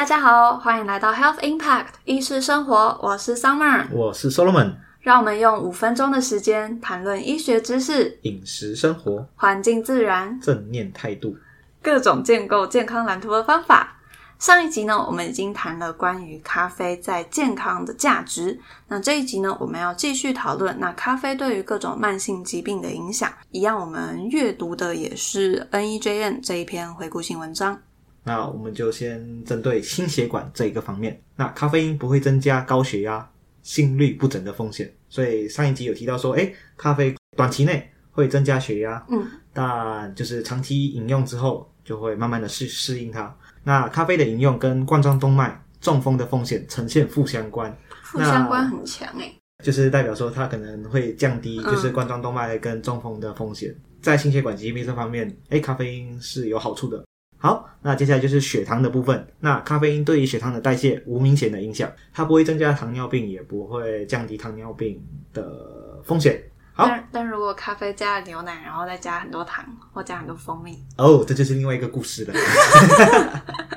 大家好，欢迎来到 Health Impact 医师生活，我是 Summer，我是 Solomon，让我们用五分钟的时间谈论医学知识、饮食生活、环境自然、正念态度、各种建构健康蓝图的方法。上一集呢，我们已经谈了关于咖啡在健康的价值。那这一集呢，我们要继续讨论那咖啡对于各种慢性疾病的影响。一样，我们阅读的也是 NEJM 这一篇回顾性文章。那我们就先针对心血管这一个方面。那咖啡因不会增加高血压、心律不整的风险。所以上一集有提到说，哎，咖啡短期内会增加血压，嗯，但就是长期饮用之后，就会慢慢的适适应它。那咖啡的饮用跟冠状动脉中风的风险呈现负相关，负相关很强诶，就是代表说它可能会降低就是冠状动脉跟中风的风险。在心血管疾病这方面，哎，咖啡因是有好处的。好，那接下来就是血糖的部分。那咖啡因对于血糖的代谢无明显的影响，它不会增加糖尿病，也不会降低糖尿病的风险。但但如果咖啡加了牛奶，然后再加很多糖或加很多蜂蜜，哦，这就是另外一个故事了。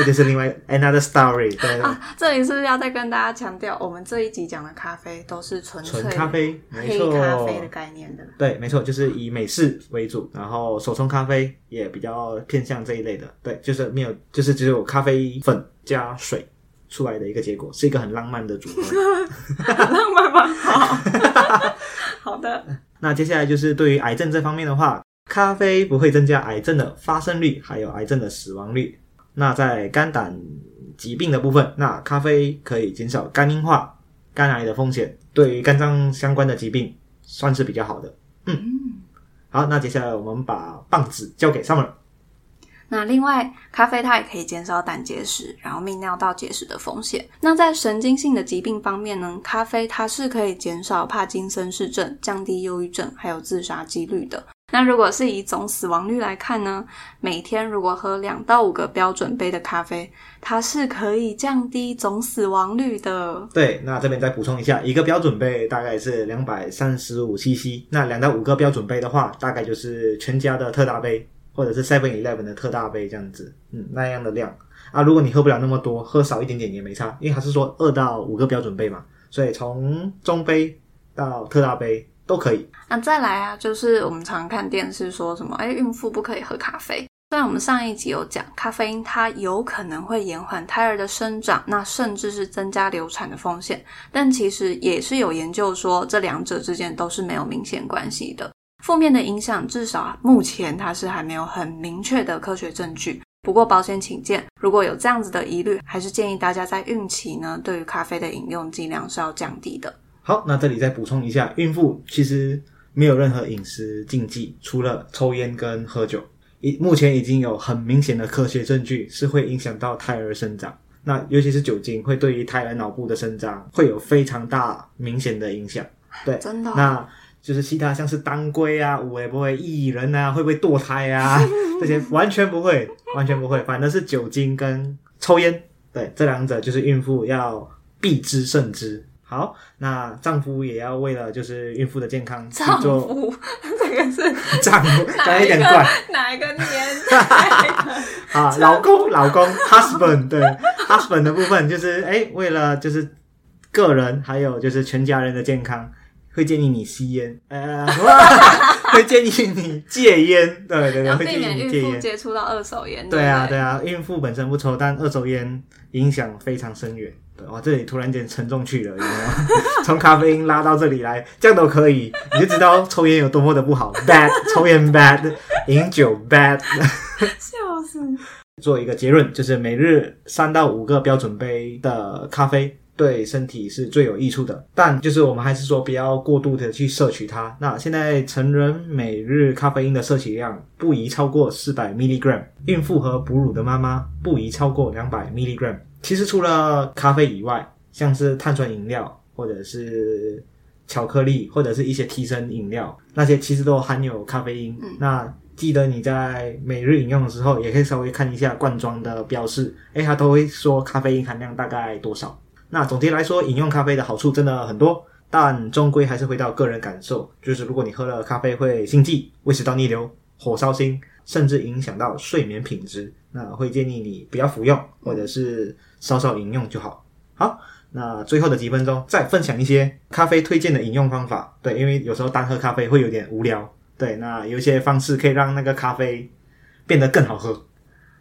这就是另外 another story。对啊，这里是要再跟大家强调，我们这一集讲的咖啡都是纯纯咖啡，黑咖啡的概念的。对，没错，就是以美式为主，然后手冲咖啡也比较偏向这一类的。对，就是没有，就是只有咖啡粉加水出来的一个结果，是一个很浪漫的组合。浪漫吗？好。好的，那接下来就是对于癌症这方面的话，咖啡不会增加癌症的发生率，还有癌症的死亡率。那在肝胆疾病的部分，那咖啡可以减少肝硬化、肝癌的风险，对于肝脏相关的疾病算是比较好的。嗯，好，那接下来我们把棒子交给 Summer。那另外，咖啡它也可以减少胆结石，然后泌尿道结石的风险。那在神经性的疾病方面呢，咖啡它是可以减少帕金森氏症、降低忧郁症还有自杀几率的。那如果是以总死亡率来看呢，每天如果喝两到五个标准杯的咖啡，它是可以降低总死亡率的。对，那这边再补充一下，一个标准杯大概是两百三十五 CC，那两到五个标准杯的话，大概就是全家的特大杯。或者是 Seven Eleven 的特大杯这样子，嗯，那样的量啊，如果你喝不了那么多，喝少一点点也没差，因为它是说二到五个标准杯嘛，所以从中杯到特大杯都可以。那再来啊，就是我们常看电视说什么，哎，孕妇不可以喝咖啡。虽然我们上一集有讲，咖啡因它有可能会延缓胎儿的生长，那甚至是增加流产的风险，但其实也是有研究说，这两者之间都是没有明显关系的。负面的影响，至少目前它是还没有很明确的科学证据。不过保险起见，如果有这样子的疑虑，还是建议大家在孕期呢，对于咖啡的饮用剂量是要降低的。好，那这里再补充一下，孕妇其实没有任何饮食禁忌，除了抽烟跟喝酒。已目前已经有很明显的科学证据是会影响到胎儿生长。那尤其是酒精会对于胎儿脑部的生长会有非常大明显的影响。对，真的。那就是其他像是当归啊、五味不会薏仁啊，会不会堕胎啊？这些完全不会，完全不会。反正是酒精跟抽烟，对这两者就是孕妇要避之慎之。好，那丈夫也要为了就是孕妇的健康去做。丈夫，这个是 丈夫，讲一点怪，哪一个年代？啊，老公，老公，husband，对，husband 的部分就是哎，为了就是个人还有就是全家人的健康。会建议你吸烟，呃，会建议你戒烟，对对对，会建议你戒烟，接触到二手烟。对啊对啊，孕妇本身不抽，但二手烟影响非常深远。对，哇，这里突然间沉重去了，有没有？从咖啡因拉到这里来，这样都可以，你就知道抽烟有多么的不好，bad，抽烟 bad，饮酒 bad，笑死。做一个结论，就是每日三到五个标准杯的咖啡。对身体是最有益处的，但就是我们还是说不要过度的去摄取它。那现在成人每日咖啡因的摄取量不宜超过四百 milligram，孕妇和哺乳的妈妈不宜超过两百 milligram。其实除了咖啡以外，像是碳酸饮料或者是巧克力或者是一些提神饮料，那些其实都含有咖啡因。那记得你在每日饮用的时候，也可以稍微看一下罐装的标示，诶，它都会说咖啡因含量大概多少。那总结来说，饮用咖啡的好处真的很多，但终归还是回到个人感受。就是如果你喝了咖啡会心悸、胃食道逆流、火烧心，甚至影响到睡眠品质。那会建议你不要服用，或者是稍稍饮用就好。好，那最后的几分钟再分享一些咖啡推荐的饮用方法。对，因为有时候单喝咖啡会有点无聊。对，那有一些方式可以让那个咖啡变得更好喝。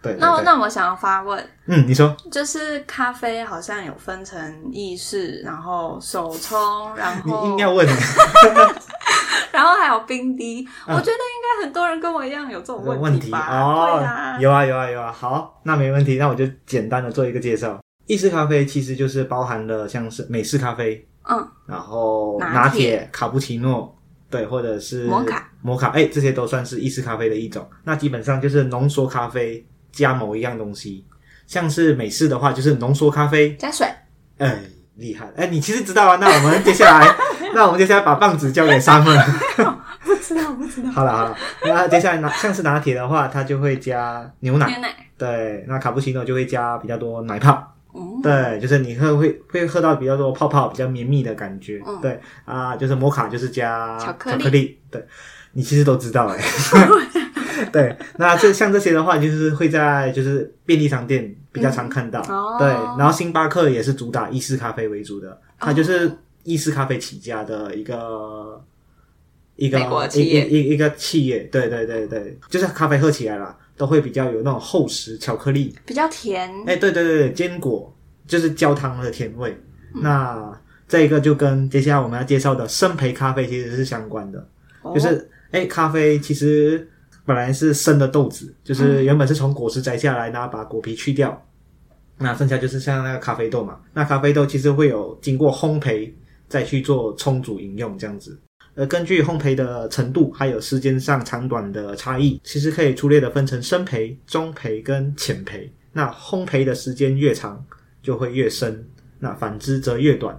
对，对那对那我想要发问，嗯，你说就是咖啡好像有分成意式，然后手冲，然你后硬要问，然后还有冰滴。嗯我觉得应该很多人跟我一样有这种有问题吧？哦有啊有啊有啊。好，那没问题，那我就简单的做一个介绍。意式咖啡其实就是包含了像是美式咖啡，嗯，然后拿拿铁卡布奇诺，对，或者是摩卡，摩卡，哎，这些都算是意式咖啡的一种。那基本上就是浓缩咖啡加某一样东西，像是美式的话就是浓缩咖啡，加水。哎，厉害，哎，你其实知道啊。那我们接下来，那我们接下来把棒子交给 Summer。不知道，不知道。好了好了，那接下来拿像是拿铁的话，它就会加牛奶，牛奶。对，那卡布奇诺就会加比较多奶泡。嗯，对，就是你喝会会喝到比较多泡泡，比较绵密的感觉。嗯对啊，就是摩卡就是加巧克力力。对，你其实都知道哎。对，那这像这些的话，就是会在就是便利商店比较常看到。哦对，然后星巴克也是主打意式咖啡为主的，它就是意式咖啡起家的一个。一个一企业一一一个企业，对对对对，就是咖啡喝起来啦，都会比较有那种厚实巧克力比较甜。哎，对对对，坚果就是焦糖的甜味。那这个就跟接下来我们要介绍的生培咖啡其实是相关的，哦就是哎，咖啡其实本来是生的豆子，就是原本是从果实摘下来，然后把果皮去掉，那剩下就是像那个咖啡豆嘛。那咖啡豆其实会有经过烘焙再去做冲煮饮用这样子。呃，根据烘焙的程度还有时间上长短的差异，其实可以粗略的分成深焙、中焙跟浅焙。那烘焙的时间越长，就会越深；那反之则越短，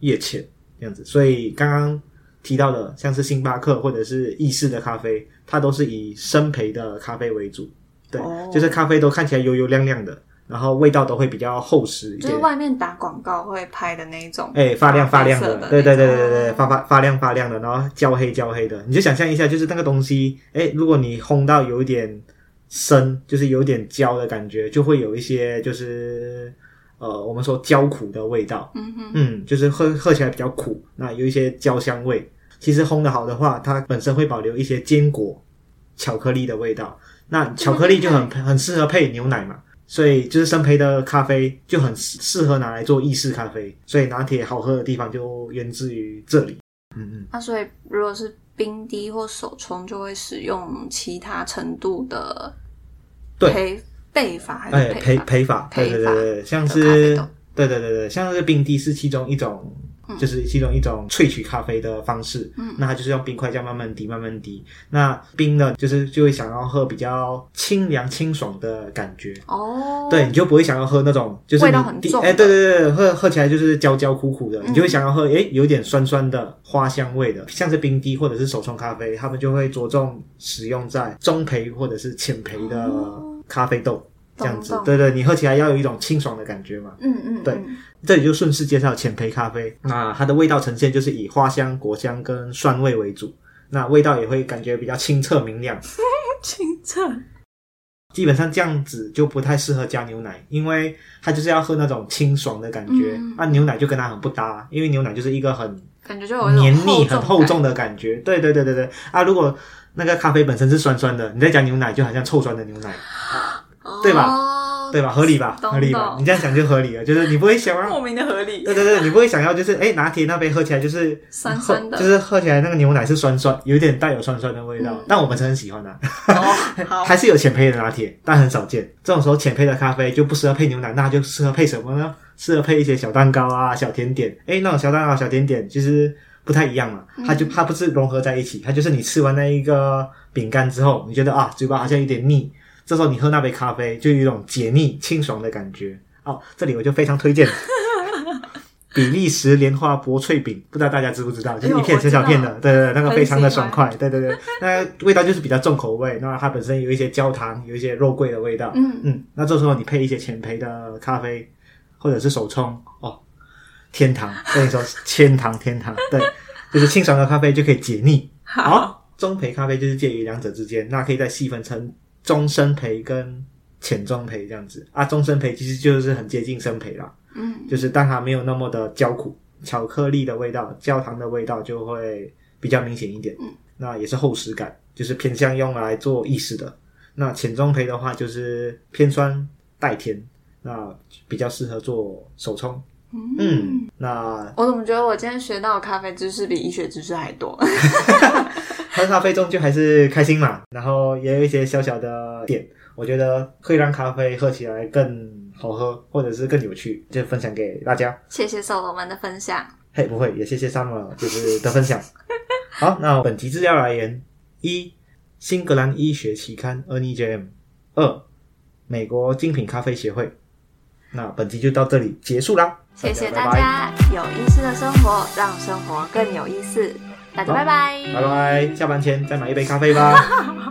越浅这样子。所以刚刚提到的，像是星巴克或者是意式的咖啡，它都是以生培的咖啡为主。对，哦就是咖啡都看起来油油亮亮的，然后味道都会比较厚实一点就是。外面打广告会拍的那一种，哎，发亮发亮的对对对对对对，发发发亮发亮的，然后焦黑焦黑的，你就想象一下，就是那个东西，哎，如果你烘到有一点深，就是有点焦的感觉，就会有一些就是呃，我们说焦苦的味道，嗯哼，嗯，就是喝喝起来比较苦，那有一些焦香味。其实烘的好的话，它本身会保留一些坚果、巧克力的味道。那巧克力就很很适合配牛奶嘛，所以就是生培的咖啡就很适适合拿来做意式咖啡。所以拿铁好喝的地方就源自于这里。嗯嗯，那所以如果是冰滴或手冲，就会使用其他程度的对焙焙法还是法？焙法，对对对对，像是豆对对对对，像是冰滴是其中一种，嗯就是其中一种萃取咖啡的方式。嗯那它就是用冰块这样慢慢滴，慢慢滴。那冰呢，就是就会想要喝比较清凉清爽的感觉。哦，对，你就不会想要喝那种就是味道很重哎，对对对，喝喝起来就是焦焦苦苦的，嗯你就会想要喝哎有点酸酸的花香味的，像是冰滴或者是手冲咖啡，他们就会着重使用在中焙或者是浅焙的哦咖啡豆。这样子对对，你喝起来要有一种清爽的感觉嘛。嗯嗯，对嗯这里就顺势介绍浅焙咖啡，那它的味道呈现就是以花香、果香跟酸味为主，那味道也会感觉比较清澈明亮。清澈，基本上这样子就不太适合加牛奶，因为它就是要喝那种清爽的感觉，嗯啊，牛奶就跟它很不搭，因为牛奶就是一个很感觉就有黏腻、很厚重的感觉。对对对对对，啊，如果那个咖啡本身是酸酸的，你再加牛奶就好像臭酸的牛奶，对吧哦对吧？合理吧？合理吧？你这样想就合理了，就是你不会想要莫名的合理，对对对，你不会想要就是哎拿铁那杯喝起来就是酸酸的就是喝起来那个牛奶是酸酸，有一点带有酸酸的味道，嗯但我们是很喜欢的、哦，好，还是有浅焙的拿铁，但很少见。这种时候浅焙的咖啡就不适合配牛奶，那就适合配什么呢？适合配一些小蛋糕啊、小甜点。哎，那种小蛋糕、小甜点其实不太一样嘛，它就它不是融合在一起，它就是你吃完那一个饼干之后，你觉得啊嘴巴好像有点腻，这时候你喝那杯咖啡就有一种解腻、清爽的感觉。哦，这里我就非常推荐 比利时莲花薄脆饼，不知道大家知不知道，就是一片小小片的，对对对，那个非常的爽快，对对对，那味道就是比较重口味，那它本身有一些焦糖，有一些肉桂的味道，嗯。嗯，那这时候你配一些浅焙的咖啡或者是手冲，哦，天堂，跟你说天堂天堂，对，就是清爽的咖啡就可以解腻。好，中焙咖啡就是介于两者之间，那可以再细分成中生培跟浅中培这样子啊。中生培其实就是很接近生培啦，嗯，就是但它没有那么的焦苦，巧克力的味道、焦糖的味道就会比较明显一点。嗯，那也是厚实感，就是偏向用来做意式的。那浅中培的话，就是偏酸带甜，那比较适合做手冲。嗯，那我怎么觉得我今天学到的咖啡知识比医学知识还多？喝咖啡终究还是开心嘛，然后也有一些小小的点，我觉得会让咖啡喝起来更好喝，或者是更有趣，就分享给大家。谢谢手罗们的分享。嘿，不会，也谢谢 Summer 就是的分享。好，那本集资料来源：一、新格兰医学期刊 （NEJM）；二、美国精品咖啡协会。那本期就到这里结束啦，谢谢大家，有意思的生活让生活更有意思。大家拜拜，拜拜，下班前再买一杯咖啡吧。